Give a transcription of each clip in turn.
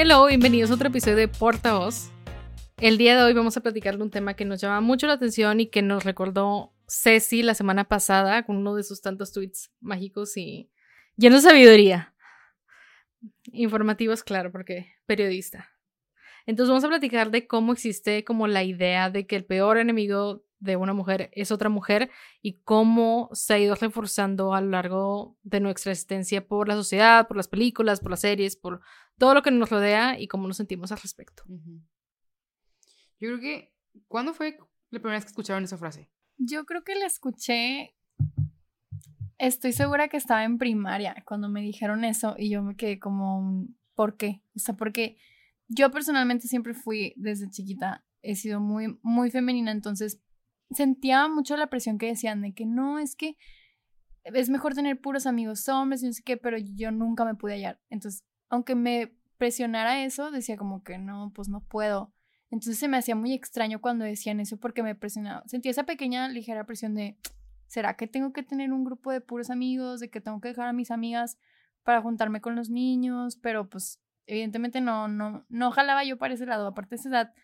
Hello, bienvenidos a otro episodio de Portavoz. El día de hoy vamos a platicar de un tema que nos llama mucho la atención y que nos recordó Ceci la semana pasada con uno de sus tantos tweets mágicos y llenos de sabiduría. Informativos, claro, porque periodista. Entonces vamos a platicar de cómo existe como la idea de que el peor enemigo de una mujer es otra mujer y cómo se ha ido reforzando a lo largo de nuestra existencia por la sociedad, por las películas, por las series, por todo lo que nos rodea y cómo nos sentimos al respecto. Yo creo que, ¿cuándo fue la primera vez que escucharon esa frase? Yo creo que la escuché, estoy segura que estaba en primaria cuando me dijeron eso y yo me quedé como, ¿por qué? O sea, porque yo personalmente siempre fui desde chiquita, he sido muy, muy femenina, entonces sentía mucho la presión que decían de que no, es que es mejor tener puros amigos hombres y no sé qué, pero yo nunca me pude hallar. Entonces, aunque me presionara eso, decía como que no, pues no puedo. Entonces se me hacía muy extraño cuando decían eso porque me presionaba. Sentía esa pequeña ligera presión de, ¿será que tengo que tener un grupo de puros amigos? ¿De que tengo que dejar a mis amigas para juntarme con los niños? Pero pues evidentemente no, no, no jalaba yo para ese lado. Aparte de esa edad,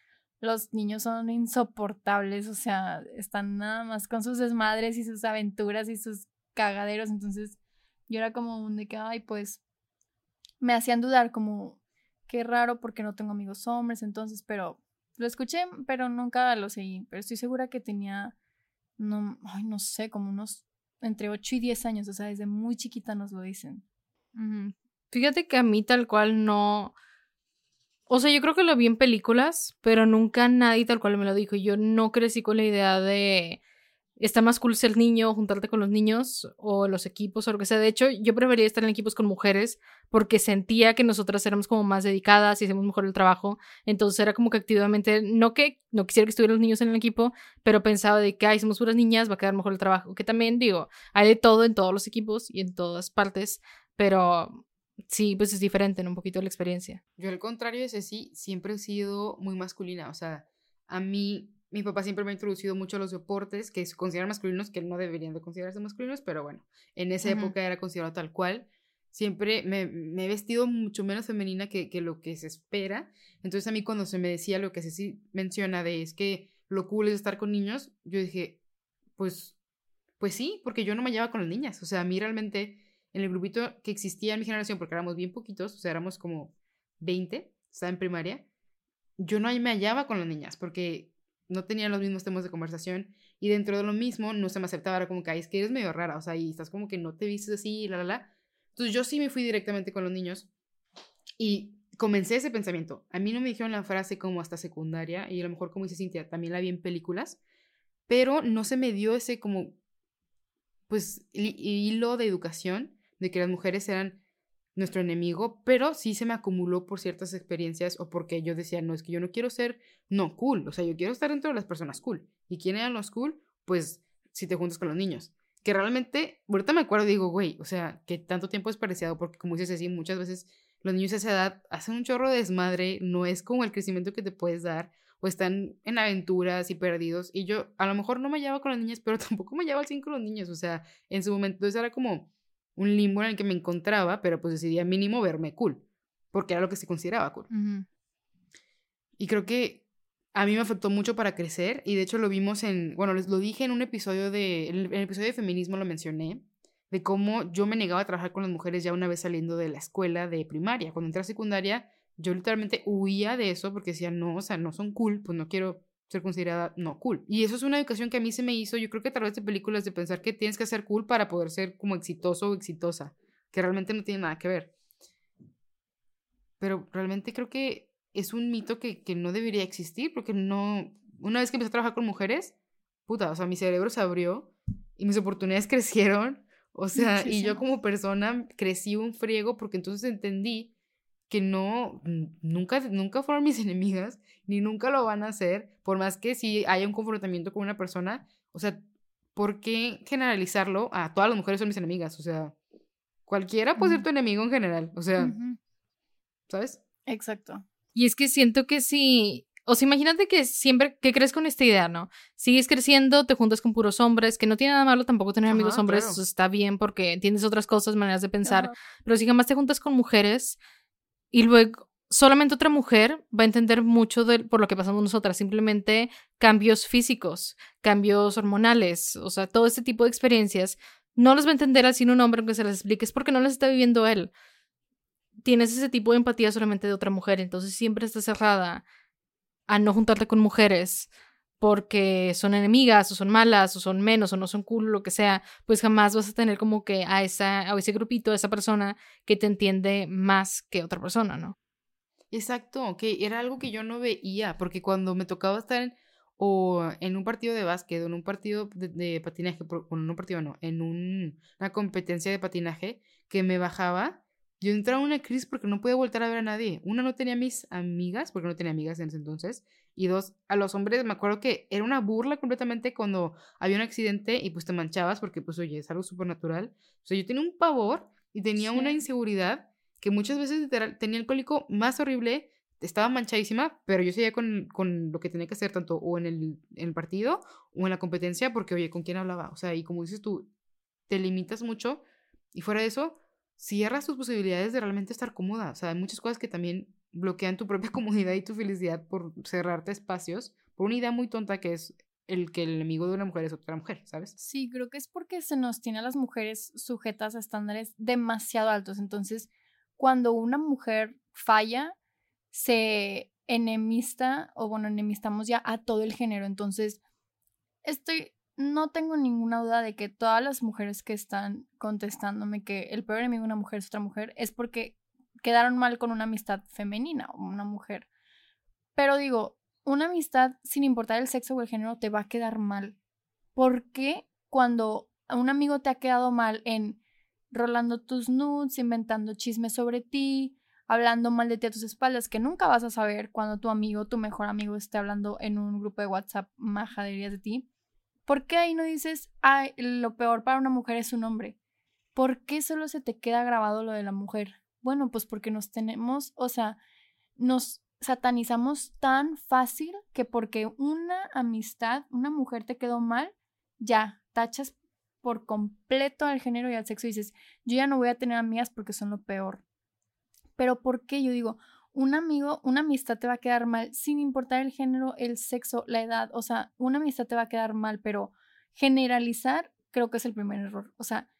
los niños son insoportables, o sea, están nada más con sus desmadres y sus aventuras y sus cagaderos, entonces yo era como un de que, ay, pues me hacían dudar como, qué raro porque no tengo amigos hombres, entonces, pero lo escuché, pero nunca lo seguí, pero estoy segura que tenía, no, ay, no sé, como unos entre 8 y 10 años, o sea, desde muy chiquita nos lo dicen. Fíjate que a mí tal cual no, o sea, yo creo que lo vi en películas, pero nunca nadie tal cual me lo dijo. Yo no crecí con la idea de está más cool ser niño, juntarte con los niños o los equipos o lo que sea. De hecho, yo prefería estar en equipos con mujeres porque sentía que nosotras éramos como más dedicadas y hacíamos mejor el trabajo. Entonces era como que activamente, no que no quisiera que estuvieran los niños en el equipo, pero pensaba de que, ay, somos puras niñas, va a quedar mejor el trabajo. Que también digo, hay de todo en todos los equipos y en todas partes, pero Sí, pues es diferente en un poquito la experiencia. Yo al contrario de Ceci, siempre he sido muy masculina. O sea, a mí, mi papá siempre me ha introducido mucho a los deportes que se consideran masculinos, que no deberían de considerarse masculinos, pero bueno, en esa época era considerado tal cual. Siempre me, me he vestido mucho menos femenina que, que, lo que se espera. Entonces a mí cuando se me decía lo que Ceci menciona de es que lo cool es estar con niños, yo dije, pues, pues sí, porque yo no me llevaba con las niñas. O sea, a mí realmente en el grupito que existía en mi generación, porque éramos bien poquitos, o sea, éramos como 20, estaba en primaria, yo no me hallaba con las niñas porque no tenían los mismos temas de conversación y dentro de lo mismo no se me aceptaba, era como que, es que eres medio rara, o sea, y estás como que no te vistes así, la, la, la. Entonces yo sí me fui directamente con los niños y comencé ese pensamiento. A mí no me dijeron la frase como hasta secundaria y a lo mejor como dice Cintia, también la vi en películas, pero no se me dio ese como, pues, hilo de educación de que las mujeres eran nuestro enemigo, pero sí se me acumuló por ciertas experiencias o porque yo decía, no, es que yo no quiero ser, no, cool, o sea, yo quiero estar dentro de las personas cool. ¿Y quién eran los cool? Pues si te juntas con los niños. Que realmente, ahorita me acuerdo digo, güey, o sea, que tanto tiempo es parecido, porque como dices así, muchas veces los niños a esa edad hacen un chorro de desmadre, no es como el crecimiento que te puedes dar, o están en aventuras y perdidos, y yo a lo mejor no me llevaba con las niñas, pero tampoco me llevaba al 5 con los niños, o sea, en su momento, entonces era como, un limbo en el que me encontraba, pero pues decidía mínimo verme cool, porque era lo que se consideraba cool. Y creo que a mí me afectó mucho para crecer y de hecho lo vimos en, bueno, les lo dije en un episodio de, en el, episodio de feminismo lo mencioné, de cómo yo me negaba a trabajar con las mujeres ya una vez saliendo de la escuela de primaria. Cuando entré a secundaria, yo literalmente huía de eso porque decía, no, o sea, no son cool, pues no quiero ser considerada no cool. Y eso es una educación que a mí se me hizo, yo creo que a través de películas, de pensar que tienes que ser cool para poder ser como exitoso o exitosa, que realmente no tiene nada que ver. Pero realmente creo que es un mito que, que no debería existir, porque no, una vez que empecé a trabajar con mujeres, puta, o sea, mi cerebro se abrió y mis oportunidades crecieron, o sea, y yo como persona crecí un friego porque entonces entendí que no, nunca, nunca fueron mis enemigas, ni nunca lo van a hacer, por más que si haya un confrontamiento con una persona, o sea, ¿por qué generalizarlo a todas las mujeres son mis enemigas? O sea, cualquiera puede ser tu enemigo en general, o sea, ¿sabes? Exacto. Y es que siento que si, o sea, imagínate que siempre que crees con esta idea, ¿no? Sigues creciendo, te juntas con puros hombres, que no tiene nada malo tampoco tener amigos hombres, eso está bien porque entiendes otras cosas, maneras de pensar, pero si jamás te juntas con mujeres, y luego, solamente otra mujer va a entender mucho de, por lo que pasamos nosotras, simplemente cambios físicos, cambios hormonales, o sea, todo este tipo de experiencias. No los va a entender así un hombre aunque se las expliques porque no las está viviendo él. Tienes ese tipo de empatía solamente de otra mujer, entonces siempre estás cerrada a no juntarte con mujeres porque son enemigas o son malas o son menos o no son cool, lo que sea, pues jamás vas a tener como que a, esa, a ese grupito, a esa persona que te entiende más que otra persona, ¿no? Exacto, que era algo que yo no veía, porque cuando me tocaba estar en, o en un partido de básquet o en un partido de, patinaje, bueno, en un partido no, en una competencia de patinaje, que me bajaba, yo entraba en una crisis porque no podía volver a ver a nadie. Una, no tenía mis amigas, porque no tenía amigas en ese entonces, y dos, a los hombres me acuerdo que era una burla completamente cuando había un accidente y pues te manchabas porque pues oye, es algo súper natural. O sea, yo tenía un pavor y tenía una inseguridad que muchas veces tenía el cólico más horrible, estaba manchadísima, pero yo seguía con, con lo que tenía que hacer tanto o en el, en el partido o en la competencia, porque oye, ¿con quién hablaba? O sea, y como dices tú, te limitas mucho y fuera de eso, cierras tus posibilidades de realmente estar cómoda. O sea, hay muchas cosas que también bloquean tu propia comodidad y tu felicidad por cerrarte espacios, por una idea muy tonta que es el que el enemigo de una mujer es otra mujer, ¿sabes? Sí, creo que es porque se nos tiene a las mujeres sujetas a estándares demasiado altos. Entonces, cuando una mujer falla, se enemista, o bueno, enemistamos ya a todo el género. Entonces, estoy, no tengo ninguna duda de que todas las mujeres que están contestándome que el peor enemigo de una mujer es otra mujer, es porque quedaron mal con una amistad femenina o una mujer. Pero digo, una amistad, sin importar el sexo o el género, te va a quedar mal. ¿Por qué cuando un amigo te ha quedado mal en rolando tus nudes, inventando chismes sobre ti, hablando mal de ti a tus espaldas, que nunca vas a saber cuando tu amigo, tu mejor amigo, esté hablando en un grupo de WhatsApp majaderías de ti. ¿Por qué ahí no dices, ay, lo peor para una mujer es un hombre? ¿Por qué solo se te queda grabado lo de la mujer? Bueno, pues porque nos tenemos, o sea, nos satanizamos tan fácil que porque una amistad, una mujer te quedó mal, ya, tachas por completo al género y al sexo y dices, yo ya no voy a tener amigas porque son lo peor. Pero ¿por qué? Yo digo, un amigo, una amistad te va a quedar mal sin importar el género, el sexo, la edad. O sea, una amistad te va a quedar mal, pero generalizar creo que es el primer error. O sea,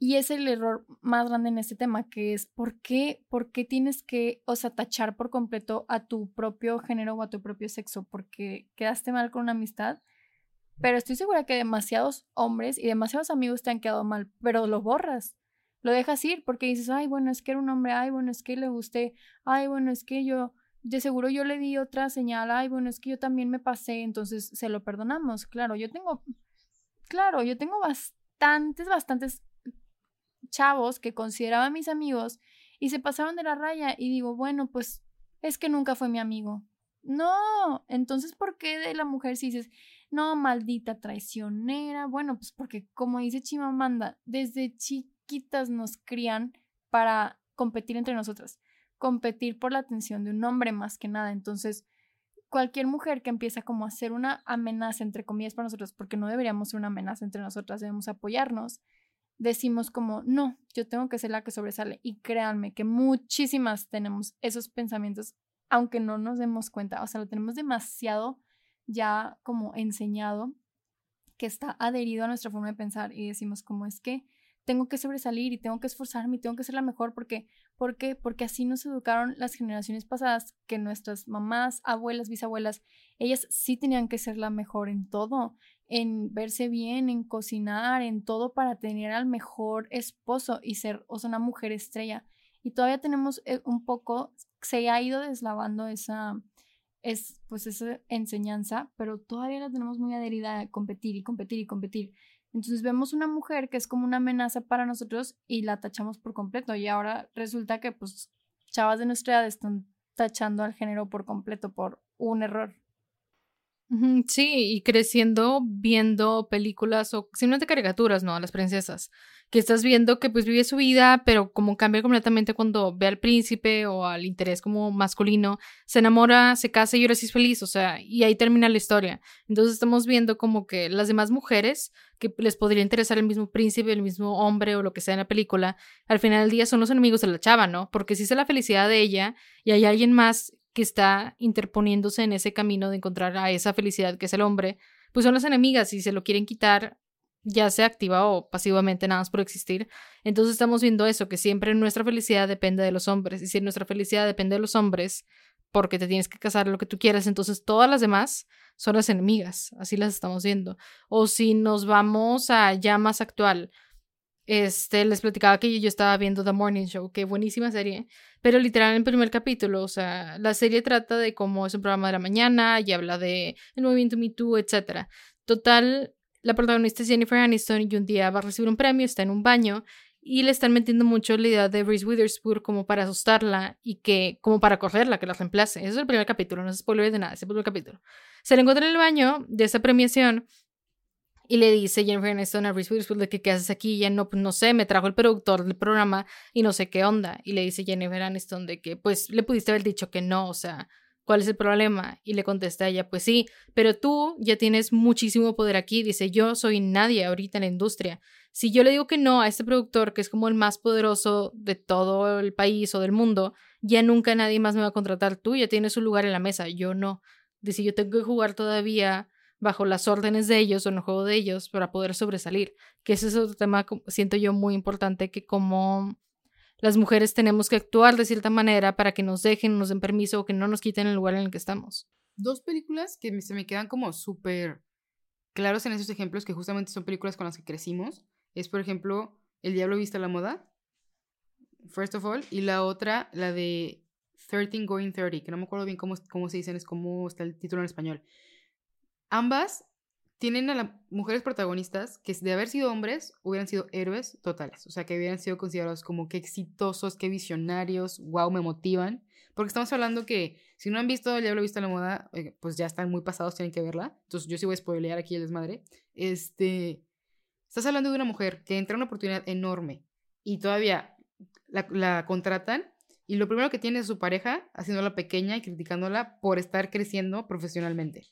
y es el error más grande en este tema, que es ¿por qué, por qué tienes que, o sea, tachar por completo a tu propio género o a tu propio sexo? Porque quedaste mal con una amistad pero estoy segura que demasiados hombres y demasiados amigos te han quedado mal, pero lo borras. Lo dejas ir porque dices, ay, bueno, es que era un hombre, ay, bueno, es que le gusté, ay, bueno, es que yo, de seguro yo le di otra señal, ay, bueno, es que yo también me pasé, entonces se lo perdonamos. Claro, yo tengo, claro, yo tengo bastantes, bastantes chavos que consideraba mis amigos y se pasaron de la raya y digo, bueno, pues es que nunca fue mi amigo. No, entonces, ¿por qué de la mujer si dices, no, maldita traicionera. Bueno, pues porque como dice Chimamanda, desde chiquitas nos crían para competir entre nosotras, competir por la atención de un hombre más que nada. Entonces, cualquier mujer que empieza como a ser una amenaza, entre comillas, para nosotros, porque no deberíamos ser una amenaza entre nosotras, debemos apoyarnos, decimos como, no, yo tengo que ser la que sobresale. Y créanme que muchísimas tenemos esos pensamientos, aunque no nos demos cuenta, o sea, lo tenemos demasiado ya como enseñado, que está adherido a nuestra forma de pensar y decimos como es que tengo que sobresalir y tengo que esforzarme y tengo que ser la mejor porque, ¿por qué? Porque así nos educaron las generaciones pasadas, que nuestras mamás, abuelas, bisabuelas, ellas sí tenían que ser la mejor en todo, en verse bien, en cocinar, en todo para tener al mejor esposo y ser, o sea, una mujer estrella. Y todavía tenemos eh, un poco, se ha ido deslavando esa, es pues esa enseñanza, pero todavía la tenemos muy adherida a competir y competir y competir. Entonces vemos una mujer que es como una amenaza para nosotros y la tachamos por completo y ahora resulta que pues chavas de nuestra edad están tachando al género por completo por un error. Sí, y creciendo viendo películas o simplemente caricaturas, ¿no? A las princesas. Que estás viendo que pues vive su vida, pero como cambia completamente cuando ve al príncipe o al interés como masculino, se enamora, se casa y ahora sí es feliz, o sea, y ahí termina la historia. Entonces estamos viendo como que las demás mujeres que les podría interesar el mismo príncipe, el mismo hombre o lo que sea en la película, al final del día son los enemigos de la chava, ¿no? Porque si es la felicidad de ella y hay alguien más que está interponiéndose en ese camino de encontrar a esa felicidad que es el hombre, pues son las enemigas y se lo quieren quitar, ya sea activa o pasivamente, nada más por existir. Entonces estamos viendo eso, que siempre nuestra felicidad depende de los hombres. Y si nuestra felicidad depende de los hombres, porque te tienes que casar lo que tú quieras, entonces todas las demás son las enemigas. Así las estamos viendo. O si nos vamos a ya más actual, este, les platicaba que yo estaba viendo The Morning Show, que buenísima serie, pero literal en el primer capítulo, o sea, la serie trata de cómo es un programa de la mañana y habla de el movimiento Me Too, etc. Total, la protagonista es Jennifer Aniston y un día va a recibir un premio, está en un baño y le están metiendo mucho la idea de Reese Witherspoon como para asustarla y que, como para correrla, que la reemplace. Eso es el primer capítulo, no es spoiler de nada, es el primer capítulo. Se la encuentra en el baño de esa premiación y le dice Jennifer Aniston a Reese Witherspoon que qué haces aquí, y ella no, pues no sé, me trajo el productor del programa y no sé qué onda. Y le dice Jennifer Aniston de que pues le pudiste haber dicho que no, o sea, ¿cuál es el problema? Y le contesta a ella, pues sí, pero tú ya tienes muchísimo poder aquí. Dice, yo soy nadie ahorita en la industria. Si yo le digo que no a este productor, que es como el más poderoso de todo el país o del mundo, ya nunca nadie más me va a contratar. Tú ya tienes un lugar en la mesa, yo no. Dice, yo tengo que jugar todavía bajo las órdenes de ellos o en el juego de ellos para poder sobresalir. Que ese es otro tema, siento yo, muy importante, que como las mujeres tenemos que actuar de cierta manera para que nos dejen, nos den permiso o que no nos quiten el lugar en el que estamos. Dos películas que se me quedan como súper claros en esos ejemplos, que justamente son películas con las que crecimos. Es, por ejemplo, El Diablo Viste a la Moda, first of all, y la otra, la de 13 Going 30, que no me acuerdo bien cómo, cómo se dicen, es cómo está el título en español. Ambas tienen a mujeres protagonistas que de haber sido hombres hubieran sido héroes totales, o sea, que hubieran sido considerados como que exitosos, que visionarios, wow, me motivan, porque estamos hablando que si no han visto El Diablo Viste a la Moda, eh, pues ya están muy pasados, tienen que verla, entonces yo sí voy a spoilear aquí el desmadre, este, estás hablando de una mujer que entra en una oportunidad enorme y todavía la, la contratan y lo primero que tiene es su pareja haciéndola pequeña y criticándola por estar creciendo profesionalmente.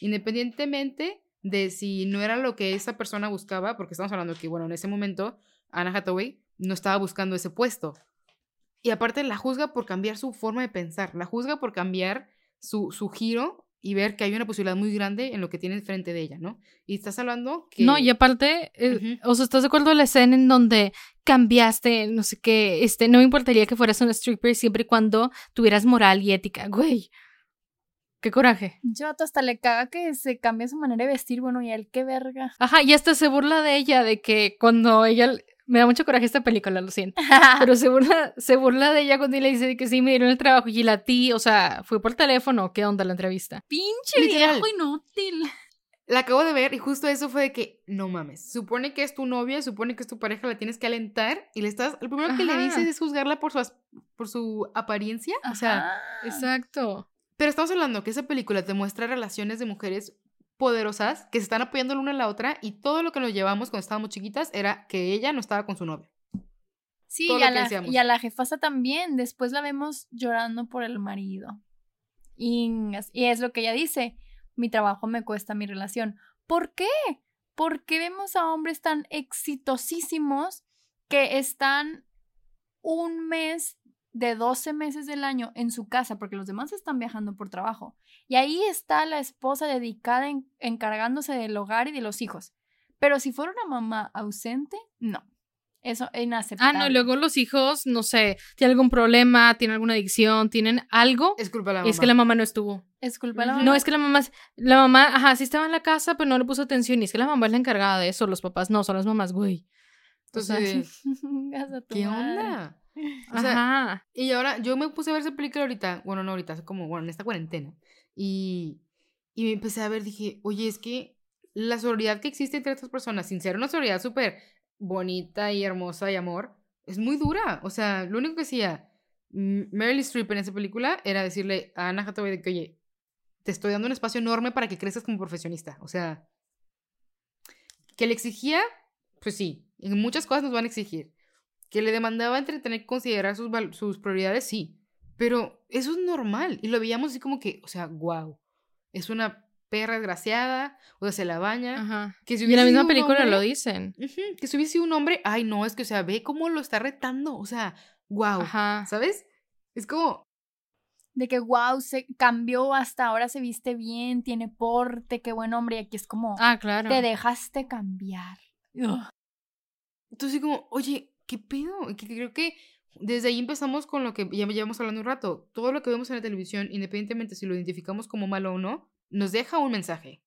Independientemente de si no era lo que esa persona buscaba, porque estamos hablando que, bueno, en ese momento Anna Hathaway no estaba buscando ese puesto. Y aparte la juzga por cambiar su forma de pensar, la juzga por cambiar su, su giro y ver que hay una posibilidad muy grande en lo que tiene frente de ella, ¿no? Y estás hablando que... No, y aparte, eh, Ujú. o sea, ¿estás de acuerdo en la escena en donde cambiaste, no sé qué, este, no me importaría que fueras una stripper siempre y cuando tuvieras moral y ética, güey? Qué coraje. Yo hasta le caga que se cambie su manera de vestir, bueno, y él qué verga. Ajá, y hasta se burla de ella, de que cuando ella, me da mucho coraje esta película, lo siento, pero se burla, se burla de ella cuando le dice de que sí, me dieron el trabajo y la ti, o sea, fue por teléfono, ¿qué onda la entrevista? Pinche Literal. viejo inútil. La acabo de ver y justo eso fue de que, no mames, supone que es tu novia, supone que es tu pareja, la tienes que alentar y le estás, lo primero que le dices es juzgarla por su, por su apariencia, o sea. Exacto. Pero estamos hablando que esa película te muestra relaciones de mujeres poderosas que se están apoyando la una a la otra y todo lo que nos llevamos cuando estábamos chiquitas era que ella no estaba con su novio. Sí, y a, la, y a la jefasa también. Después la vemos llorando por el marido. Y es lo que ella dice. Mi trabajo me cuesta mi relación. ¿Por qué? ¿Por qué vemos a hombres tan exitosísimos que están un mes de 12 meses del año en su casa, porque los demás están viajando por trabajo. Y ahí está la esposa dedicada en- encargándose del hogar y de los hijos. Pero si fuera una mamá ausente, no. Eso es Ah, inaceptable. no, y luego los hijos, no sé, tienen algún problema, tienen alguna adicción, tienen algo, Es culpa de la y mamá. es que la mamá no estuvo. Es culpa de la mamá. No, es que la mamá, la mamá, ajá, sí estaba en la casa, pero no le puso atención. Y es que la mamá es la encargada de eso, los papás no, son las mamás, güey. O sea, Entonces, Gas a tu ¿qué madre. onda? O sea, Ajá. Y ahora yo me puse a ver esa película ahorita, bueno, no ahorita, como, bueno, en esta cuarentena. Y, y me empecé a ver, dije, oye, es que la sororidad que existe entre estas personas, sin ser una sororidad súper bonita y hermosa y amor, es muy dura. O sea, lo único que hacía Meryl Streep en esa película era decirle a Anna Hathaway de que, oye, te estoy dando un espacio enorme para que crezcas como profesionista. O sea, que le exigía, pues sí, en muchas cosas nos van a exigir. Que le demandaba entre tener que considerar sus, sus prioridades, sí. Pero eso es normal. Y lo veíamos así como que, o sea, wow. Es una perra desgraciada, o sea, se la baña. Ajá. Que si y en la misma película lo dicen. que si hubiese sido un hombre, ay, no, es que, o sea, ve cómo lo está retando. O sea, wow. Ajá. ¿Sabes? Es como. De que, wow, se cambió, hasta ahora se viste bien, tiene porte, qué buen hombre. Y aquí es como. Ah, claro. Te dejaste cambiar. Entonces, como, oye, ¿qué pedo? Que creo que desde ahí empezamos con lo que ya llevamos hablando un rato. Todo lo que vemos en la televisión, independientemente si lo identificamos como malo o no, nos deja un mensaje.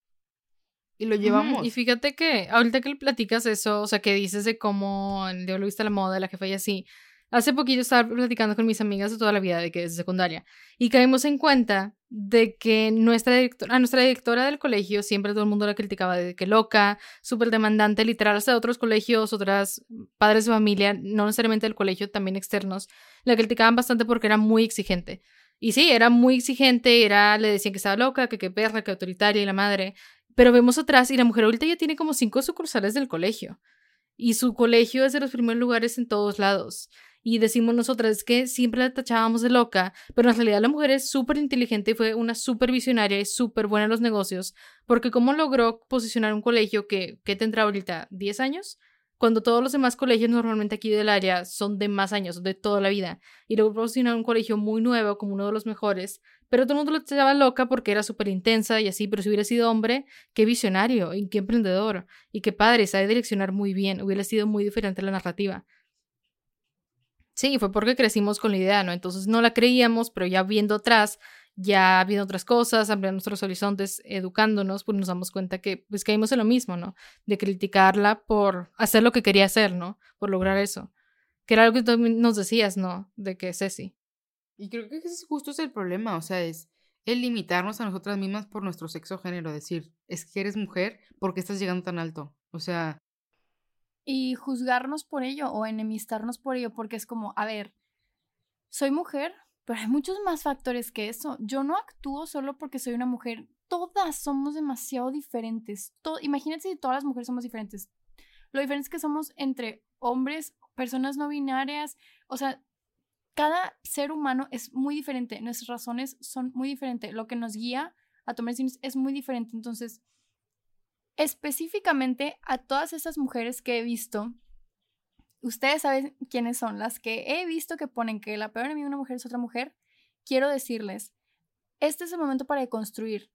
Y lo llevamos. Y fíjate que ahorita que le platicas eso, o sea, que dices de cómo el lo viste la moda, la que fue así, Hace poquito estaba platicando con mis amigas de toda la vida, de que es secundaria, y caímos en cuenta de que nuestra directora, a nuestra directora del colegio siempre todo el mundo la criticaba de que loca, súper demandante, literal, hasta otros colegios, otras padres de familia, no necesariamente del colegio, también externos, la criticaban bastante porque era muy exigente. Y sí, era muy exigente, era, le decían que estaba loca, que qué perra, que autoritaria y la madre. Pero vemos atrás y la mujer ahorita ya tiene como cinco sucursales del colegio. Y su colegio es de los primeros lugares en todos lados y decimos nosotras que siempre la tachábamos de loca, pero en realidad la mujer es súper inteligente y fue una súper visionaria y súper buena en los negocios, porque cómo logró posicionar un colegio que, ¿qué tendrá ahorita? ¿10 años? Cuando todos los demás colegios normalmente aquí del área son de más años, de toda la vida, y logró posicionar un colegio muy nuevo como uno de los mejores, pero todo el mundo la tachaba loca porque era súper intensa y así, pero si hubiera sido hombre, qué visionario y qué emprendedor y qué padre, sabe direccionar muy bien, hubiera sido muy diferente la narrativa. Sí, fue porque crecimos con la idea, ¿no? Entonces no la creíamos, pero ya viendo atrás, ya viendo otras cosas, ampliando nuestros horizontes, educándonos, pues nos damos cuenta que pues caímos en lo mismo, ¿no? De criticarla por hacer lo que quería hacer, ¿no? Por lograr eso. Que era algo que tú nos decías, ¿no? De que Ceci. Y creo que ese justo es el problema, o sea, es el limitarnos a nosotras mismas por nuestro sexo género, decir, es que eres mujer, ¿por qué estás llegando tan alto? O sea, y juzgarnos por ello o enemistarnos por ello, porque es como, a ver, soy mujer, pero hay muchos más factores que eso. Yo no actúo solo porque soy una mujer. Todas somos demasiado diferentes. imagínate si todas las mujeres somos diferentes. Lo diferente es que somos entre hombres, personas no binarias, o sea, cada ser humano es muy diferente, nuestras razones son muy diferentes, lo que nos guía a tomar decisiones es muy diferente. Entonces, específicamente a todas esas mujeres que he visto. Ustedes saben quiénes son, las que he visto que ponen que la peor enemiga de una mujer es otra mujer. Quiero decirles, este es el momento para deconstruir.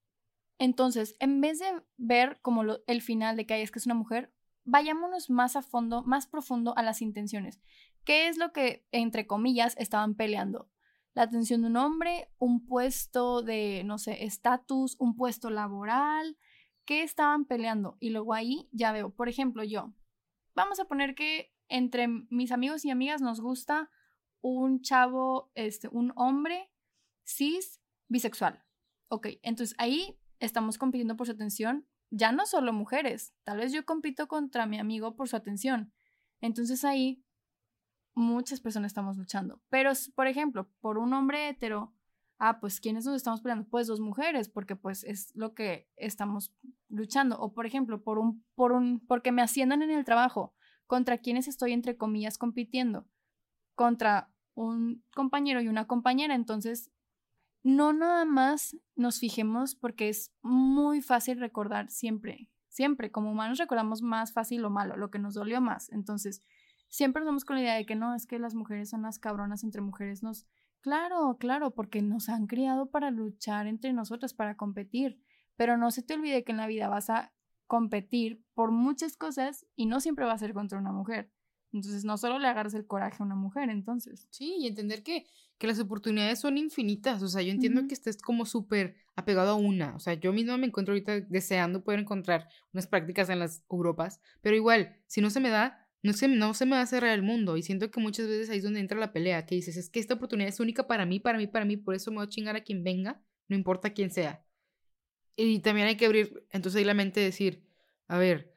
Entonces, en vez de ver como el final de que hay es que es una mujer, vayámonos más a fondo, más profundo a las intenciones. ¿Qué es lo que, entre comillas, estaban peleando? La atención de un hombre, un puesto de, no sé, estatus, un puesto laboral, qué estaban peleando. Y luego ahí ya veo, por ejemplo, yo, vamos a poner que entre mis amigos y amigas nos gusta un chavo, este, un hombre cis bisexual. Ok, entonces ahí estamos compitiendo por su atención, ya no solo mujeres, tal vez yo compito contra mi amigo por su atención. Entonces ahí muchas personas estamos luchando. Pero, por ejemplo, por un hombre hetero, ah, pues ¿quiénes nos estamos peleando? Pues dos mujeres, porque pues es lo que estamos luchando. O por ejemplo, por un, por un, porque me asciendan en el trabajo, contra quienes estoy entre comillas compitiendo, contra un compañero y una compañera. Entonces, no nada más nos fijemos porque es muy fácil recordar siempre, siempre, como humanos recordamos más fácil lo malo, lo que nos dolió más. Entonces, siempre nos vamos con la idea de que no, es que las mujeres son las cabronas entre mujeres, nos Claro, claro, porque nos han criado para luchar entre nosotros, para competir. Pero no se te olvide que en la vida vas a competir por muchas cosas y no siempre va a ser contra una mujer. Entonces, no solo le agarras el coraje a una mujer, entonces. Sí, y entender que, que las oportunidades son infinitas. O sea, yo entiendo que estés como súper apegado a una. O sea, yo misma me encuentro ahorita deseando poder encontrar unas prácticas en las Europas, pero igual, si no se me da, no se, no se me va a cerrar el mundo. Y siento que muchas veces ahí es donde entra la pelea, que dices, es que esta oportunidad es única para mí, para mí, para mí, por eso me voy a chingar a quien venga, no importa quién sea. Y también hay que abrir, entonces ahí la mente decir, a ver,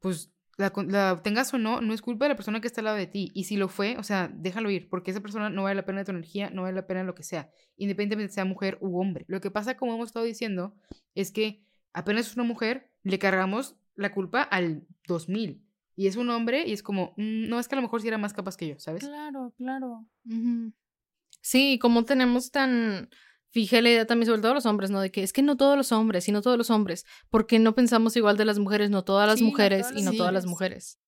pues la, la, tengas o no, no es culpa de la persona que está al lado de ti. Y si lo fue, o sea, déjalo ir, porque esa persona no vale la pena de tu energía, no vale la pena lo que sea, independientemente sea mujer u hombre. Lo que pasa, como hemos estado diciendo, es que apenas es una mujer, le cargamos la culpa al 2000. Y es un hombre y es como, mm, no es que a lo mejor sí era más capaz que yo, ¿sabes? Claro, claro. Sí, como tenemos tan fije la idea también sobre todos los hombres, ¿no? De que es que no todos los hombres, sino todos los hombres, porque no pensamos igual de las mujeres, no todas las mujeres y no todas las mujeres.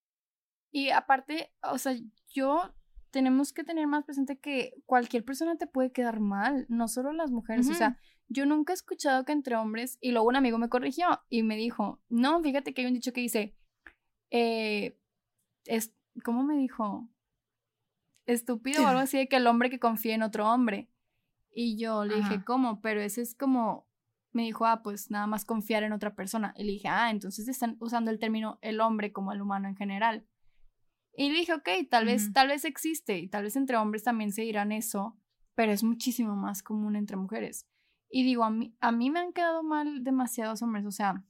Y aparte, o sea, yo tenemos que tener más presente que cualquier persona te puede quedar mal, no solo las mujeres, o sea, yo nunca he escuchado que entre hombres, y luego un amigo me corrigió y me dijo, no, fíjate que hay un dicho que dice, eh, es, ¿cómo me dijo? Estúpido o algo así de que el hombre que confía en otro hombre. Y yo le dije, ¿cómo? Pero ese es como, me dijo, ah, pues nada más confiar en otra persona. Y le dije, ah, entonces están usando el término el hombre como el humano en general. Y le dije, ok, tal vez, tal vez existe y tal vez entre hombres también se dirán eso, pero es muchísimo más común entre mujeres. Y digo, a mí, a mí me han quedado mal demasiados hombres, o sea,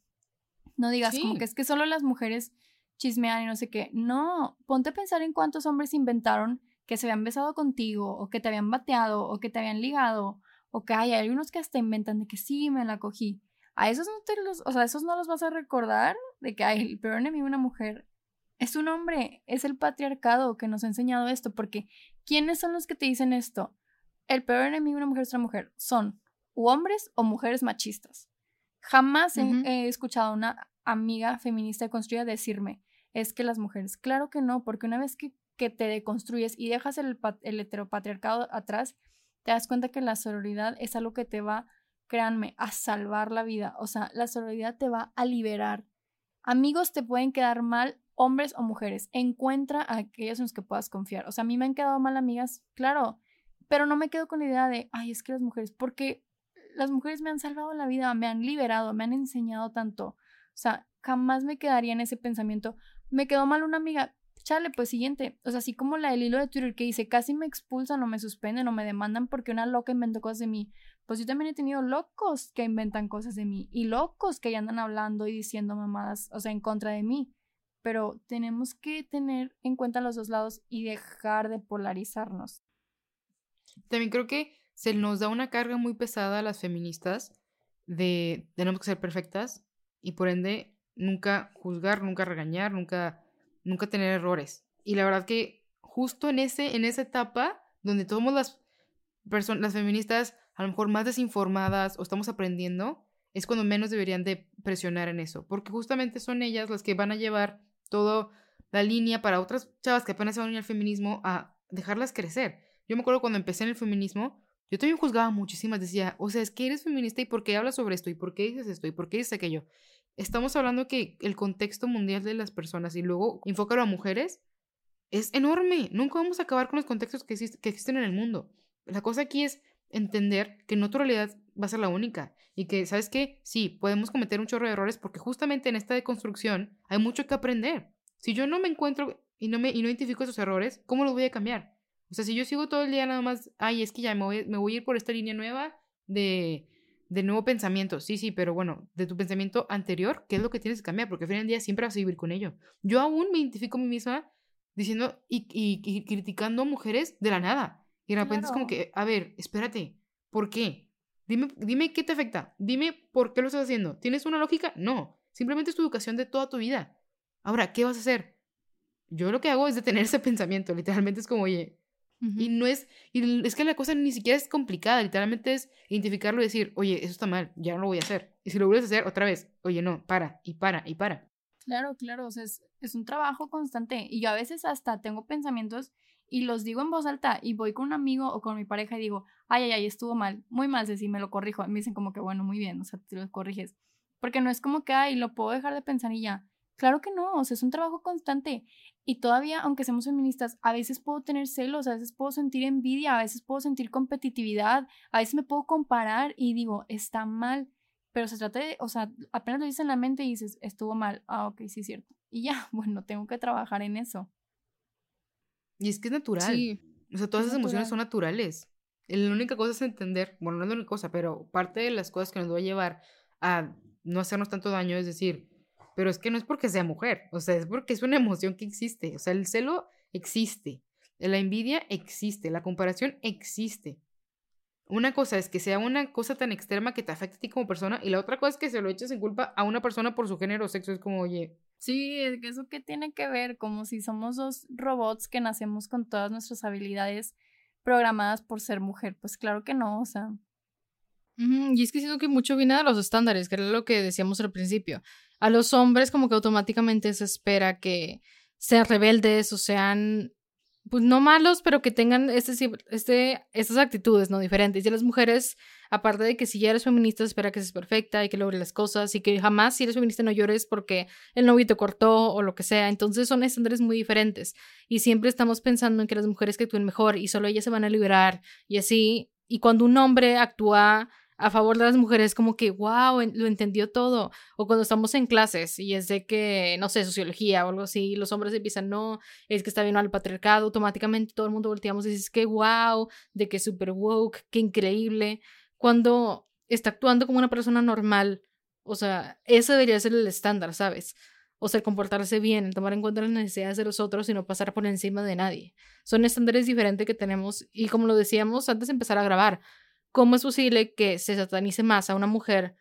no digas como que es que solo las mujeres chismean y no sé qué. No, ponte a pensar en cuántos hombres inventaron que se habían besado contigo o que te habían bateado o que te habían ligado o que hay algunos que hasta inventan de que sí, me la cogí. A esos no te los, o sea, esos no los vas a recordar de que hay el peor enemigo de una mujer es un hombre, es el patriarcado que nos ha enseñado esto, porque ¿quiénes son los que te dicen esto? El peor enemigo de una mujer es otra mujer. Son hombres o mujeres machistas. Jamás he, escuchado a una amiga feminista construida decirme, es que las mujeres, claro que no, porque una vez que que te deconstruyes y dejas el, el heteropatriarcado atrás, te das cuenta que la sororidad es algo que te va, créanme, a salvar la vida. O sea, la sororidad te va a liberar. Amigos te pueden quedar mal, hombres o mujeres. Encuentra a aquellos en los que puedas confiar. O sea, a mí me han quedado mal amigas, claro, pero no me quedo con la idea de, ay, es que las mujeres, porque las mujeres me han salvado la vida, me han liberado, me han enseñado tanto. O sea, jamás me quedaría en ese pensamiento. Me quedó mal una amiga, chale, pues siguiente. O sea, así como la del hilo de Twitter que dice, casi me expulsan o me suspenden o me demandan porque una loca inventó cosas de mí. Pues yo también he tenido locos que inventan cosas de mí y locos que ya andan hablando y diciendo mamadas, o sea, en contra de mí. Pero tenemos que tener en cuenta los dos lados y dejar de polarizarnos. También creo que se nos da una carga muy pesada a las feministas de tenemos que ser perfectas y por ende nunca juzgar, nunca regañar, nunca nunca tener errores. Y la verdad que justo en, ese, en esa etapa donde todas las las feministas a lo mejor más desinformadas o estamos aprendiendo, es cuando menos deberían de presionar en eso, porque justamente son ellas las que van a llevar toda la línea para otras chavas que apenas se van a unir al feminismo a dejarlas crecer. Yo me acuerdo cuando empecé en el feminismo, yo también juzgaba muchísimas, decía, o sea, es que eres feminista y por qué hablas sobre esto y por qué dices esto y por qué dices aquello estamos hablando que el contexto mundial de las personas y luego enfócalo a mujeres es enorme. Nunca vamos a acabar con los contextos que, existen en el mundo. La cosa aquí es entender que no tu realidad va a ser la única y que, ¿sabes qué? Sí, podemos cometer un chorro de errores porque justamente en esta deconstrucción hay mucho que aprender. Si yo no me encuentro y no me y no identifico esos errores, ¿cómo los voy a cambiar? O sea, si yo sigo todo el día nada más, ay, es que ya me voy, me voy a ir por esta línea nueva de de nuevo pensamiento, sí, sí, pero bueno, de tu pensamiento anterior, ¿qué es lo que tienes que cambiar? Porque al final del día siempre vas a vivir con ello. Yo aún me identifico a mí misma diciendo y, criticando a mujeres de la nada. Y de repente es como que, a ver, espérate, ¿por qué? Dime, dime qué te afecta, dime por qué lo estás haciendo. ¿Tienes una lógica? No, simplemente es tu educación de toda tu vida. Ahora, ¿qué vas a hacer? Yo lo que hago es detener ese pensamiento, literalmente es como, oye, y no es, y es que la cosa ni siquiera es complicada, literalmente es identificarlo y decir, oye, eso está mal, ya no lo voy a hacer. Y si lo vuelves a hacer otra vez, oye, no, para, y para, y para. Claro, claro, o sea, es, es un trabajo constante. Y yo a veces hasta tengo pensamientos y los digo en voz alta y voy con un amigo o con mi pareja y digo, ay, ay, ay, estuvo mal, muy mal, si me lo corrijo. me dicen como que, bueno, muy bien, o sea, te lo corriges. Porque no es como que, ay, lo puedo dejar de pensar y ya. Claro que no, o sea, es un trabajo constante. Y todavía, aunque seamos feministas, a veces puedo tener celos, a veces puedo sentir envidia, a veces puedo sentir competitividad, a veces me puedo comparar y digo, está mal. Pero se trata de, o sea, apenas lo dices en la mente y dices, estuvo mal. Ah, ok, sí, es cierto. Y ya, bueno, tengo que trabajar en eso. Y es que es natural. Sí. O sea, todas esas emociones son naturales. La única cosa es entender, bueno, no es la única cosa, pero parte de las cosas que nos va a llevar a no hacernos tanto daño es decir, pero es que no es porque sea mujer, o sea, es porque es una emoción que existe, o sea, el celo existe, la envidia existe, la comparación existe. Una cosa es que sea una cosa tan extrema que te afecte a ti como persona y la otra cosa es que se lo eches en culpa a una persona por su género o sexo. Es como, oye. Sí, es que eso que tiene que ver, como si somos dos robots que nacemos con todas nuestras habilidades programadas por ser mujer. Pues claro que no, o sea. Y es que siento que mucho viene de los estándares, que era lo que decíamos al principio. A los hombres como que automáticamente se espera que sean rebeldes o sean pues no malos, pero que tengan este, este, estas actitudes, ¿no? Diferentes. Y a las mujeres, aparte de que si ya eres feminista, espera que seas perfecta y que logres las cosas y que jamás si eres feminista no llores porque el novio te cortó o lo que sea. Entonces son estándares muy diferentes. Y siempre estamos pensando en que las mujeres que actúen mejor y solo ellas se van a liberar y así. Y cuando un hombre actúa a favor de las mujeres, como que, wow, lo entendió todo. O cuando estamos en clases y es de que, no sé, sociología o algo así, los hombres empiezan, no, es que está bien al patriarcado, automáticamente todo el mundo volteamos y dices, que wow, de que super woke, qué increíble. Cuando está actuando como una persona normal, o sea, eso debería ser el estándar, ¿sabes? O sea, comportarse bien, tomar en cuenta las necesidades de los otros y no pasar por encima de nadie. Son estándares diferentes que tenemos y como lo decíamos antes de empezar a grabar, ¿Cómo es posible que se satanice más a una mujer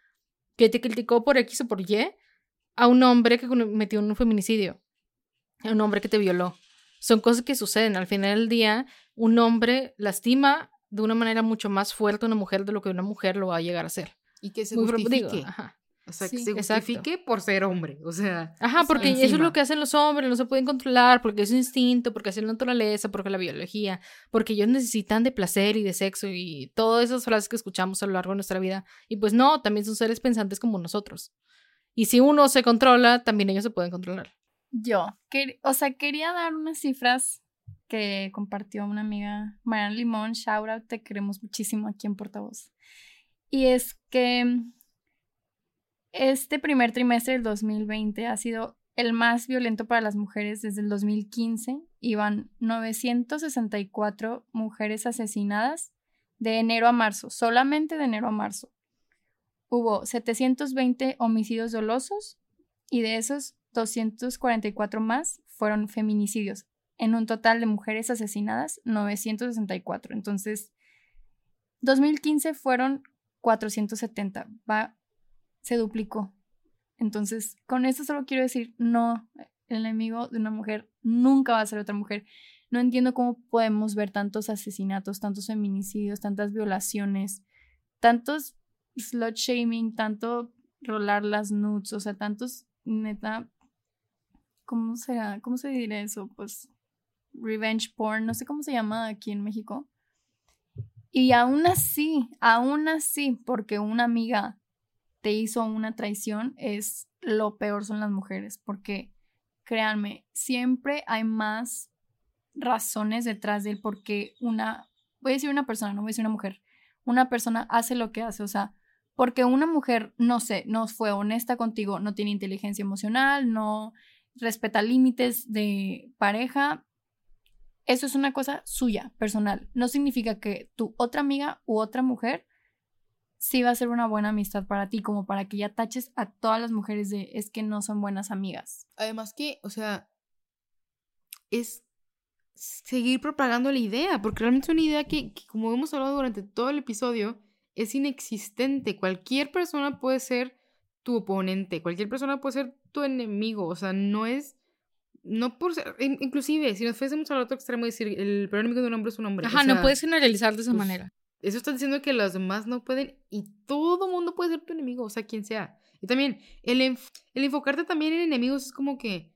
que te criticó por X o por Y a un hombre que cometió un feminicidio? A un hombre que te violó. Son cosas que suceden. Al final del día, un hombre lastima de una manera mucho más fuerte a una mujer de lo que una mujer lo va a llegar a hacer. Y que se justifique. ajá. O sea, que se justifique por ser hombre. O sea. Ajá, porque eso es lo que hacen los hombres, no se pueden controlar, porque es un instinto, porque es la naturaleza, porque la biología, porque ellos necesitan de placer y de sexo y todas esas frases que escuchamos a lo largo de nuestra vida. Y pues no, también son seres pensantes como nosotros. Y si uno se controla, también ellos se pueden controlar. Yo, o sea, quería dar unas cifras que compartió una amiga, Mariana Limón, shout out, te queremos muchísimo aquí en Portavoz. Y es que este primer trimestre del 2020 ha sido el más violento para las mujeres desde el 2015. Iban 964 mujeres asesinadas de enero a marzo, solamente de enero a marzo. Hubo 720 homicidios dolosos y de esos 244 más fueron feminicidios. En un total de mujeres asesinadas, 964. Entonces, 2015 fueron 470. Va se duplicó. Entonces, con esto solo quiero decir, no, el enemigo de una mujer nunca va a ser otra mujer. No entiendo cómo podemos ver tantos asesinatos, tantos feminicidios, tantas violaciones, tantos slut shaming, tanto rolar las nudes, o sea, tantos, neta, ¿cómo será? ¿Cómo se diría eso? Pues revenge porn, no sé cómo se llama aquí en México. Y aún así, aún así, porque una amiga te hizo una traición es lo peor son las mujeres, porque créanme, siempre hay más razones detrás del por qué una, voy a decir una persona, no voy a decir una mujer, una persona hace lo que hace, o sea, porque una mujer, no sé, no fue honesta contigo, no tiene inteligencia emocional, no respeta límites de pareja, eso es una cosa suya, personal. No significa que tu otra amiga u otra mujer sí va a ser una buena amistad para ti, como para que ya taches a todas las mujeres de es que no son buenas amigas. Además que, o sea, es seguir propagando la idea, porque realmente es una idea que, como hemos hablado durante todo el episodio, es inexistente. Cualquier persona puede ser tu oponente, cualquier persona puede ser tu enemigo, o sea, no es... No por ser, inclusive, si nos fuésemos al otro extremo y decir el peor enemigo de un hombre es un hombre. Ajá, no puedes generalizar de esa pues, manera. Eso está diciendo que los demás no pueden y todo mundo puede ser tu enemigo, o sea, quien sea. Y también, el, enfocarte también en enemigos es como que,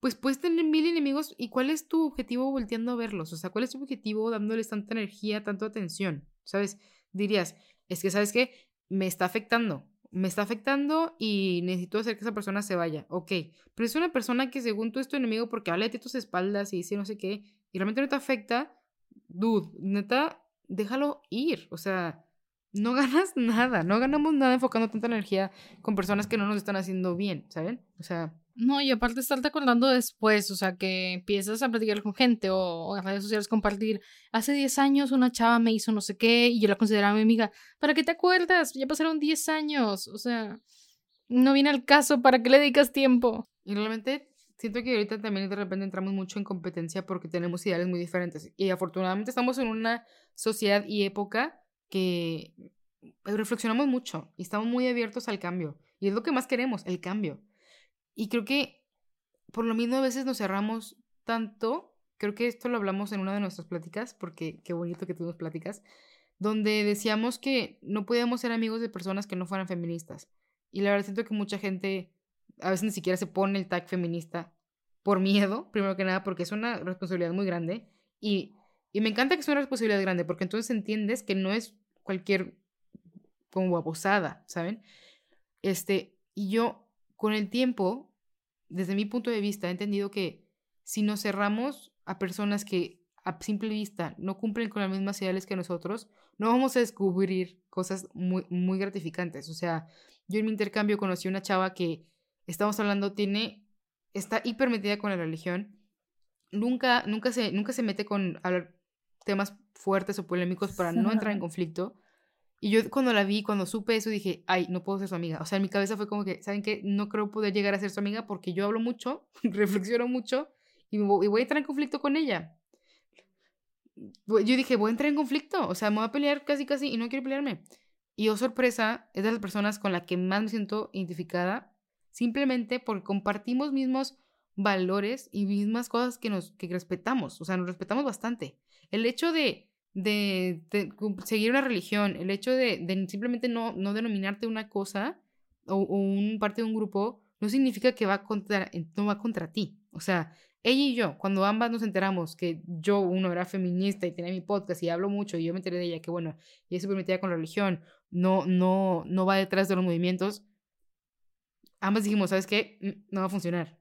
pues puedes tener mil enemigos y cuál es tu objetivo volteando a verlos, o sea, cuál es tu objetivo dándoles tanta energía, tanta atención, ¿sabes? Dirías, es que, ¿sabes qué? Me está afectando, me está afectando y necesito hacer que esa persona se vaya, ok, pero es una persona que según tú es tu enemigo porque habla de tus espaldas y dice no sé qué, y realmente no te afecta, dude, neta, déjalo ir. O sea, no ganas nada, no ganamos nada enfocando tanta energía con personas que no nos están haciendo bien, ¿saben? O sea... No, y aparte estarte acordando después, o sea, que empiezas a platicar con gente o, en redes sociales compartir. Hace 10 años una chava me hizo no sé qué y yo la consideraba mi amiga. ¿Para qué te acuerdas? Ya pasaron 10 años, o sea... no viene al caso, ¿para qué le dedicas tiempo? Y realmente siento que ahorita también de repente entramos mucho en competencia porque tenemos ideales muy diferentes. Y afortunadamente estamos en una sociedad y época que reflexionamos mucho y estamos muy abiertos al cambio. Y es lo que más queremos, el cambio. Y creo que por lo mismo a veces nos cerramos tanto, creo que esto lo hablamos en una de nuestras pláticas, porque qué bonito que tuvimos pláticas, donde decíamos que no podíamos ser amigos de personas que no fueran feministas. Y la verdad siento que mucha gente a veces ni siquiera se pone el tag feminista por miedo, primero que nada, porque es una responsabilidad muy grande. Y, y me encanta que sea una responsabilidad grande, porque entonces entiendes que no es cualquier como abusada, ¿saben? Este, y yo con el tiempo, desde mi punto de vista, he entendido que si nos cerramos a personas que a simple vista no cumplen con las mismas ideales que nosotros, no vamos a descubrir cosas muy, muy gratificantes. O sea, yo en mi intercambio conocí una chava que, estamos hablando, tiene, está hiper metida con la religión, nunca, nunca, se, nunca se mete con hablar temas fuertes o polémicos para no entrar en conflicto. Y yo cuando la vi, cuando supe eso, dije, ay, no puedo ser su amiga. O sea, en mi cabeza fue como que, ¿saben qué? No creo poder llegar a ser su amiga porque yo hablo mucho, reflexiono mucho y, voy, a entrar en conflicto con ella. Yo dije, voy a entrar en conflicto. O sea, me voy a pelear casi, casi y no quiero pelearme. Y oh, sorpresa, es de las personas con las que más me siento identificada, simplemente porque compartimos mismos valores y mismas cosas que nos que respetamos. O sea, nos respetamos bastante. El hecho de de, seguir una religión, el hecho de, simplemente no, no denominarte una cosa o, un parte de un grupo, no significa que va contra, no va contra ti. O sea, ella y yo, cuando ambas nos enteramos que yo, uno, era feminista y tenía mi podcast y hablo mucho, y yo me enteré de ella que, bueno, ella se permitía con la religión, no, no, no va detrás de los movimientos, ambas dijimos, ¿sabes qué? No va a funcionar.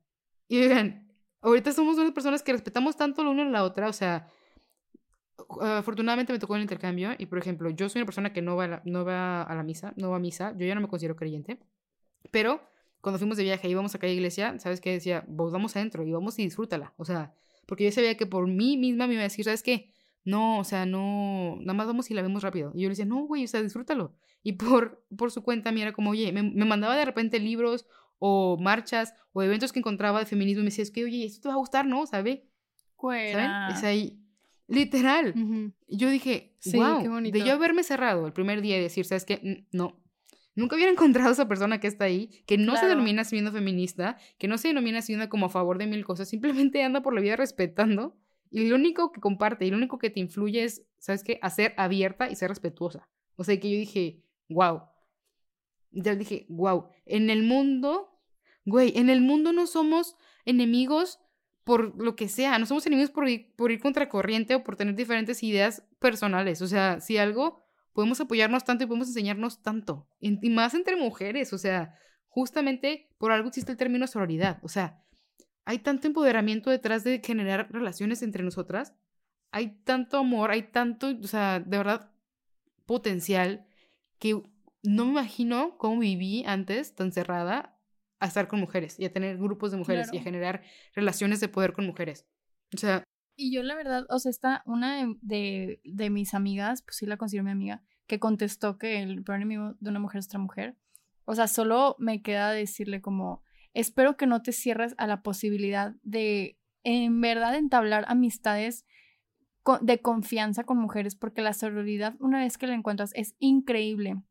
Y oigan, ahorita somos unas personas que respetamos tanto la una a la otra, o sea, afortunadamente me tocó el intercambio y, por ejemplo, yo soy una persona que no va, a la, no va a la misa, no va a misa, yo ya no me considero creyente, pero cuando fuimos de viaje y íbamos a caer iglesia, ¿sabes qué? Decía, vamos adentro y vamos y disfrútala, o sea, porque yo sabía que por mí misma me iba a decir, ¿sabes qué? No, o sea, no, nada más vamos y la vemos rápido. Y yo le decía, no, güey, o sea, disfrútalo. Y por, por su cuenta, a mí era como, oye, me, me mandaba de repente libros o marchas o eventos que encontraba de feminismo y me decía, es que, oye, esto te va a gustar, ¿no? ¿Sabe? ¿Saben? Es ahí, Literal. Yo dije, wow, de yo haberme cerrado el primer día y decir, ¿sabes qué? No. Nunca hubiera encontrado a esa persona que está ahí, que no se denomina siendo feminista, que no se denomina siendo como a favor de mil cosas, simplemente anda por la vida respetando y lo único que comparte y lo único que te influye es, ¿sabes qué? A ser abierta y ser respetuosa. O sea, que yo dije, wow. Ya dije, wow. En el mundo, güey, en el mundo no somos enemigos por lo que sea, no somos enemigos por ir, por ir contracorriente o por tener diferentes ideas personales. O sea, si algo, podemos apoyarnos tanto y podemos enseñarnos tanto. Y más entre mujeres, o sea, justamente por algo existe el término sororidad. O sea, hay tanto empoderamiento detrás de generar relaciones entre nosotras. Hay tanto amor, hay tanto, o sea, de verdad, potencial que no me imagino cómo viví antes tan cerrada a estar con mujeres y a tener grupos de mujeres y a generar relaciones de poder con mujeres. O sea... Y yo la verdad, o sea, está una de, de, mis amigas, pues sí la considero mi amiga, que contestó que el peor enemigo de una mujer es otra mujer. O sea, solo me queda decirle como, espero que no te cierres a la posibilidad de en verdad entablar amistades de confianza con mujeres, porque la sororidad, una vez que la encuentras, es increíble.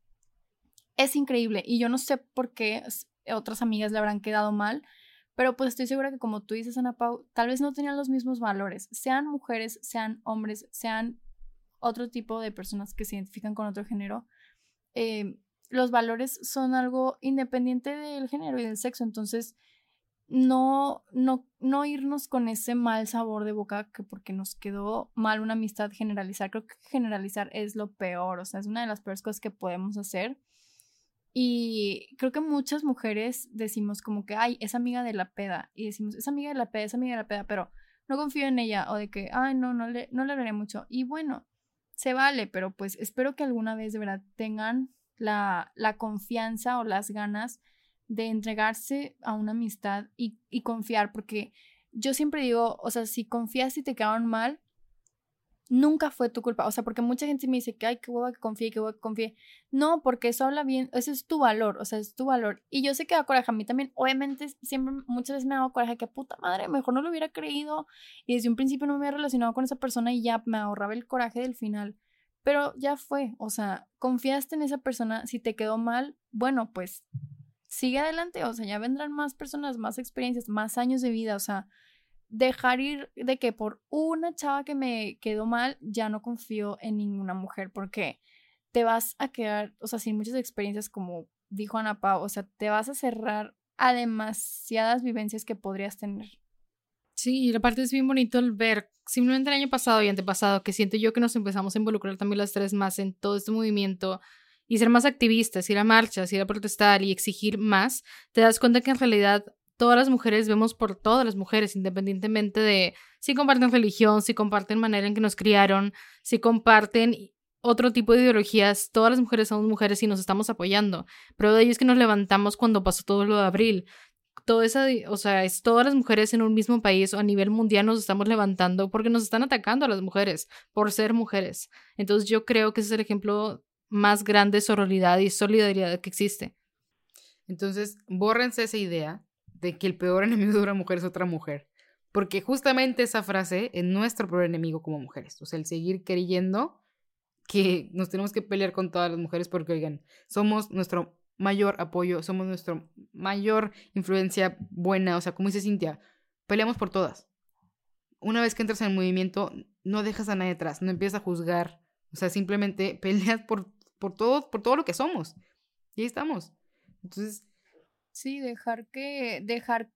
Es increíble. Y yo no sé por qué otras amigas le habrán quedado mal, pero pues estoy segura que como tú dices, Ana Pau, tal vez no tenían los mismos valores, sean mujeres, sean hombres, sean otro tipo de personas que se identifican con otro género. Eh, los valores son algo independiente del género y del sexo, entonces no, no, no irnos con ese mal sabor de boca que porque nos quedó mal una amistad generalizar. Creo que generalizar es lo peor, o sea, es una de las peores cosas que podemos hacer. Y creo que muchas mujeres decimos como que, ay, es amiga de la peda. Y decimos, es amiga de la peda, es amiga de la peda, pero no confío en ella. O de que, ay, no, no le, no le hablaré mucho. Y bueno, se vale, pero pues espero que alguna vez de verdad tengan la, la confianza o las ganas de entregarse a una amistad y, y confiar. Porque yo siempre digo, o sea, si confías y te quedaron mal, nunca fue tu culpa. O sea, porque mucha gente me dice que, ay, qué hueva que confíe, qué hueva que confíe. No, porque eso habla bien, ese es tu valor, o sea, es tu valor. Y yo sé que da coraje a mí también. Obviamente, siempre, muchas veces me ha dado coraje que, puta madre, mejor no lo hubiera creído. Y desde un principio no me había relacionado con esa persona y ya me ahorraba el coraje del final. Pero ya fue, o sea, confiaste en esa persona. Si te quedó mal, bueno, pues sigue adelante. O sea, ya vendrán más personas, más experiencias, más años de vida. O sea, dejar ir de que por una chava que me quedó mal, ya no confío en ninguna mujer porque te vas a quedar, o sea, sin muchas experiencias como dijo Ana Pau, o sea, te vas a cerrar a demasiadas vivencias que podrías tener. Sí, y aparte es bien bonito el ver, simplemente el año pasado y antepasado, que siento yo que nos empezamos a involucrar también las tres más en todo este movimiento y ser más activistas, ir a marchas, ir a protestar y exigir más, te das cuenta que en realidad todas las mujeres vemos por todas las mujeres, independientemente de si comparten religión, si comparten manera en que nos criaron, si comparten otro tipo de ideologías, todas las mujeres somos mujeres y nos estamos apoyando. Pero de ello es que nos levantamos cuando pasó todo lo de abril. Todo esa, o sea, es todas las mujeres en un mismo país o a nivel mundial nos estamos levantando porque nos están atacando a las mujeres por ser mujeres. Entonces yo creo que ese es el ejemplo más grande de sororidad y solidaridad que existe. Entonces, bórrense esa idea de que el peor enemigo de una mujer es otra mujer. Porque justamente esa frase es nuestro peor enemigo como mujeres. O sea, el seguir creyendo que nos tenemos que pelear con todas las mujeres porque, oigan, somos nuestro mayor apoyo, somos nuestra mayor influencia buena. O sea, como dice Cintia, peleamos por todas. Una vez que entras en el movimiento, no dejas a nadie atrás, no empiezas a juzgar. O sea, simplemente peleas por, por, todo, por todo lo que somos. Y ahí estamos. Entonces, Sí, dejar que, dejar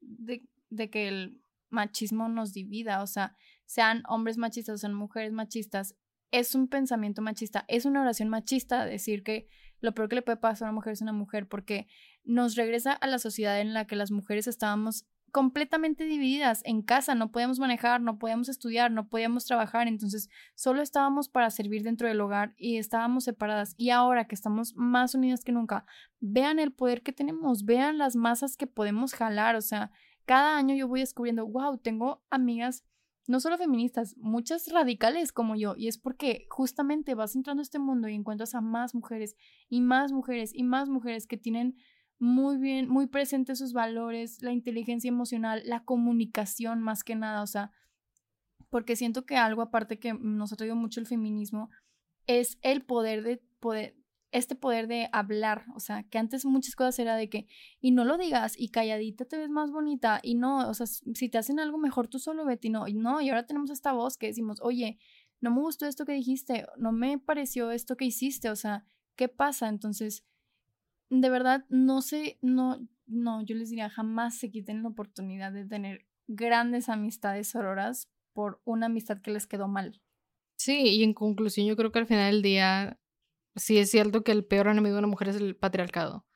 de, de que el machismo nos divida, o sea, sean hombres machistas o sean mujeres machistas, es un pensamiento machista, es una oración machista decir que lo peor que le puede pasar a una mujer es una mujer, porque nos regresa a la sociedad en la que las mujeres estábamos completamente divididas en casa, no podíamos manejar, no podíamos estudiar, no podíamos trabajar, entonces solo estábamos para servir dentro del hogar y estábamos separadas. Y ahora que estamos más unidas que nunca, vean el poder que tenemos, vean las masas que podemos jalar, o sea, cada año yo voy descubriendo, wow, tengo amigas no solo feministas, muchas radicales como yo, y es porque justamente vas entrando a este mundo y encuentras a más mujeres y más mujeres y más mujeres que tienen muy bien, muy presentes sus valores, la inteligencia emocional, la comunicación más que nada, o sea, porque siento que algo aparte que nos ha traído mucho el feminismo es el poder de poder, este poder de hablar, o sea, que antes muchas cosas era de que, y no lo digas, y calladita te ves más bonita, y no, o sea, si te hacen algo mejor, tú solo vete, y no, y no, y ahora tenemos esta voz que decimos, oye, no me gustó esto que dijiste, no me pareció esto que hiciste, o sea, ¿qué pasa? Entonces, de verdad, no sé, no, no, yo les diría, jamás se quiten la oportunidad de tener grandes amistades sororas por una amistad que les quedó mal. Sí, y en conclusión, yo creo que al final del día, sí es cierto que el peor enemigo de una mujer es el patriarcado.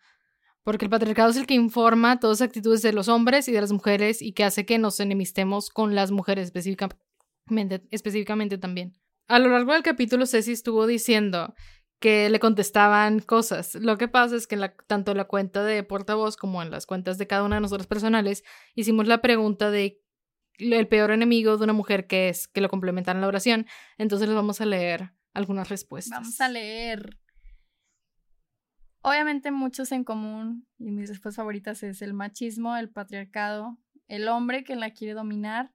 Porque el patriarcado es el que informa todas las actitudes de los hombres y de las mujeres y que hace que nos enemistemos con las mujeres específicamente, específicamente también. A lo largo del capítulo, Ceci estuvo diciendo que le contestaban cosas. Lo que pasa es que en tanto en la cuenta de portavoz como en las cuentas de cada una de nosotros personales hicimos la pregunta de el peor enemigo de una mujer que es que lo complementan en la oración. Entonces les vamos a leer algunas respuestas. Vamos a leer. Obviamente muchos en común y mis respuestas favoritas es el machismo, el patriarcado, el hombre que la quiere dominar.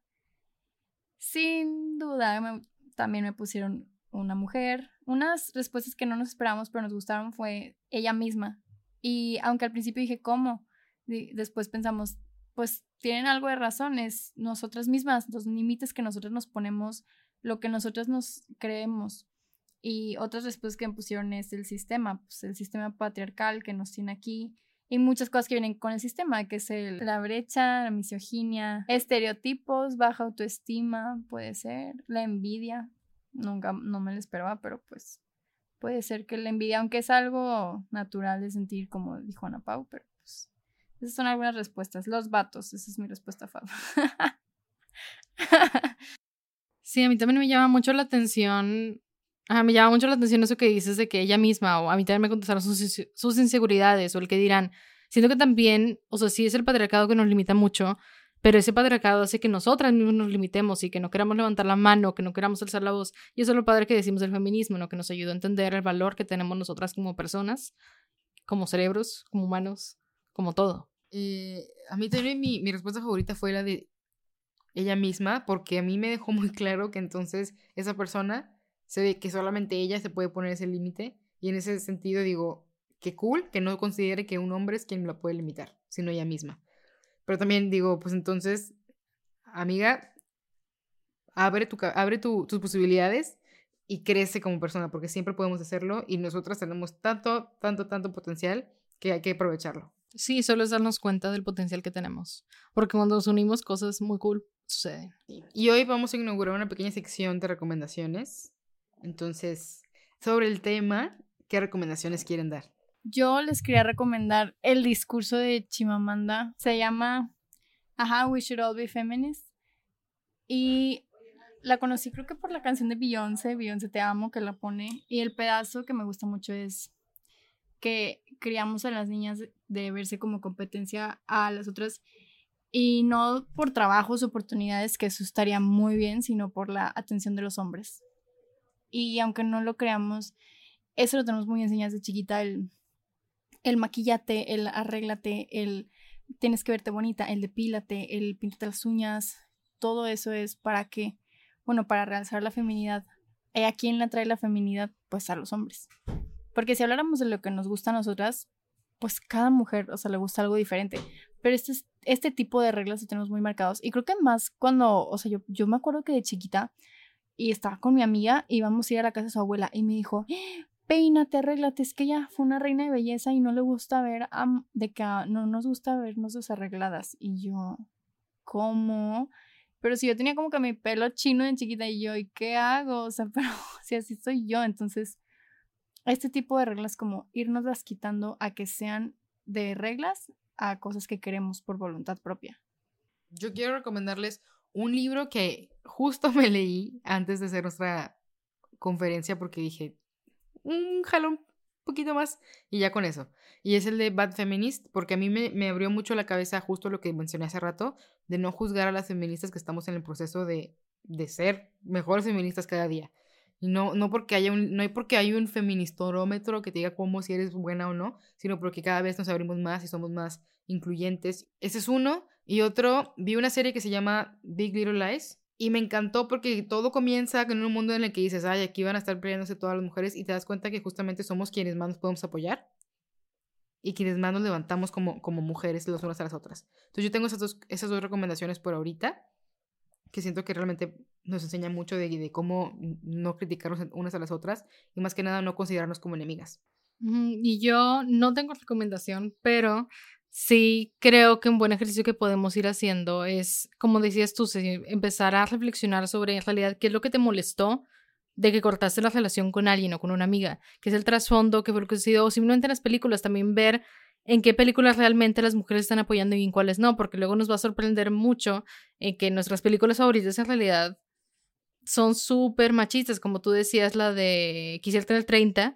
Sin duda, también me pusieron una mujer. Unas respuestas que no nos esperamos, pero nos gustaron fue ella misma. Y aunque al principio dije, ¿cómo? después pensamos, pues tienen algo de razón, es nosotras mismas, los límites que nosotros nos ponemos, lo que nosotras nos creemos. Y otras respuestas que me pusieron es el sistema, pues el sistema patriarcal que nos tiene aquí, y muchas cosas que vienen con el sistema, que es la brecha, la misoginia, estereotipos, baja autoestima, puede ser, la envidia, Nunca, no me lo esperaba, pero pues puede ser que la envidia, aunque es algo natural de sentir, como dijo Ana Pau, pero pues esas son algunas respuestas. Los vatos, esa es mi respuesta, Fab. sí, a mí también me llama mucho la atención. Ajá, me llama mucho la atención eso que dices de que ella misma, o a mí también me contestaron sus, inseguridades, o el que dirán, siento que también, o sea, sí es el patriarcado que nos limita mucho, pero ese patriarcado hace que nosotras mismas nos limitemos y que no queramos levantar la mano, que no queramos alzar la voz. Y eso es lo padre que decimos del feminismo, ¿no? Que nos ayuda a entender el valor que tenemos nosotras como personas, como cerebros, como humanos, como todo. A mí también mi respuesta favorita fue la de ella misma, porque a mí me dejó muy claro que entonces esa persona se ve que solamente ella se puede poner ese límite. Y en ese sentido digo, qué cool que no considere que un hombre es quien la puede limitar, sino ella misma. Pero también digo, pues entonces, amiga, abre, tu, abre tus posibilidades y crece como persona, porque siempre podemos hacerlo y nosotras tenemos tanto, tanto, tanto potencial que hay que aprovecharlo. Sí, solo es darnos cuenta del potencial que tenemos, porque cuando nos unimos cosas muy cool suceden. Y hoy vamos a inaugurar una pequeña sección de recomendaciones. Entonces, sobre el tema, ¿qué recomendaciones quieren dar? Yo les quería recomendar el discurso de Chimamanda. Se llama Ajá, We Should All Be Feminists. Y la conocí creo que por la canción de Beyoncé, Beyoncé Te Amo, que la pone. Y el pedazo que me gusta mucho es que criamos a las niñas de verse como competencia a las otras. Y no por trabajos, oportunidades, que eso estaría muy bien, sino por la atención de los hombres. Y aunque no lo creamos, eso lo tenemos muy enseñado de chiquita, el el maquillate, el arréglate, el tienes que verte bonita, el depílate, el píntate las uñas, todo eso es para que, bueno, para realzar la feminidad. ¿Y a quién le trae la feminidad? Pues a los hombres. Porque si habláramos de lo que nos gusta a nosotras, pues cada mujer, o sea, le gusta algo diferente. Pero este, este tipo de reglas lo tenemos muy marcados. Y creo que más cuando, o sea, yo, yo me acuerdo que de chiquita y estaba con mi amiga, íbamos a ir a la casa de su abuela y me dijo, peínate, arréglate, es que ella fue una reina de belleza y no le gusta ver, de que no nos gusta vernos desarregladas. Y yo, ¿cómo? Pero si yo tenía como que mi pelo chino de chiquita y yo, ¿y qué hago? O sea, pero si así soy yo, entonces, este tipo de reglas como irnos las quitando a que sean de reglas a cosas que queremos por voluntad propia. Yo quiero recomendarles un libro que justo me leí antes de hacer nuestra conferencia porque dije, un jalón poquito más y ya con eso. Y es el de Bad Feminist, porque a mí me, me, abrió mucho la cabeza justo lo que mencioné hace rato, de no juzgar a las feministas que estamos en el proceso de, de ser mejores feministas cada día. Y no, no porque haya un, no hay porque hay un feministorómetro que te diga cómo si eres buena o no, sino porque cada vez nos abrimos más y somos más incluyentes. Ese es uno. Y otro, vi una serie que se llama Big Little Lies, y me encantó porque todo comienza en un mundo en el que dices, ay, aquí van a estar peleándose todas las mujeres y te das cuenta que justamente somos quienes más nos podemos apoyar y quienes más nos levantamos como, como mujeres las unas a las otras. Entonces yo tengo esas dos, esas dos recomendaciones por ahorita que siento que realmente nos enseña mucho de, de cómo no criticarnos unas a las otras y más que nada no considerarnos como enemigas. Y yo no tengo recomendación, pero Sí, creo que un buen ejercicio que podemos ir haciendo es, como decías tú, empezar a reflexionar sobre en realidad qué es lo que te molestó de que cortaste la relación con alguien o con una amiga, qué es el trasfondo, qué fue lo que sucedió, o simplemente en las películas también ver en qué películas realmente las mujeres están apoyando y en cuáles no, porque luego nos va a sorprender mucho en que nuestras películas favoritas en realidad son súper machistas, como tú decías, la de Quisiera tener 30,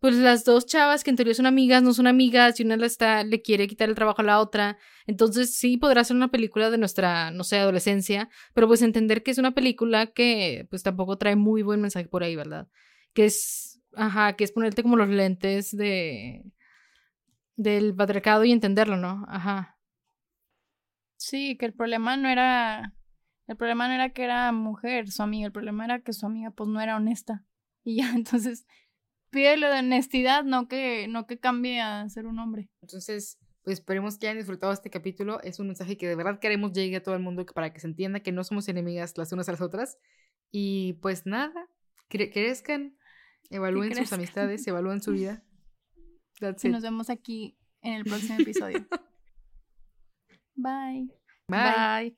pues las dos chavas que en teoría son amigas no son amigas y una le, está, le quiere quitar el trabajo a la otra. Entonces sí podrá ser una película de nuestra, no sé, adolescencia, pero pues entender que es una película que pues tampoco trae muy buen mensaje por ahí, ¿verdad? Que es, ajá, que es ponerte como los lentes de del patriarcado y entenderlo, ¿no? Ajá. Sí, que el problema no era el problema no era que era mujer, su amiga, el problema era que su amiga pues no era honesta. Y ya, entonces pídele de honestidad, no que, no que cambie a ser un hombre. Entonces, pues esperemos que hayan disfrutado este capítulo. Es un mensaje que de verdad queremos llegue a todo el mundo para que se entienda que no somos enemigas las unas a las otras. Y pues nada, crezcan, evalúen sus amistades, evalúen su vida. y nos vemos aquí en el próximo episodio. Bye. Bye.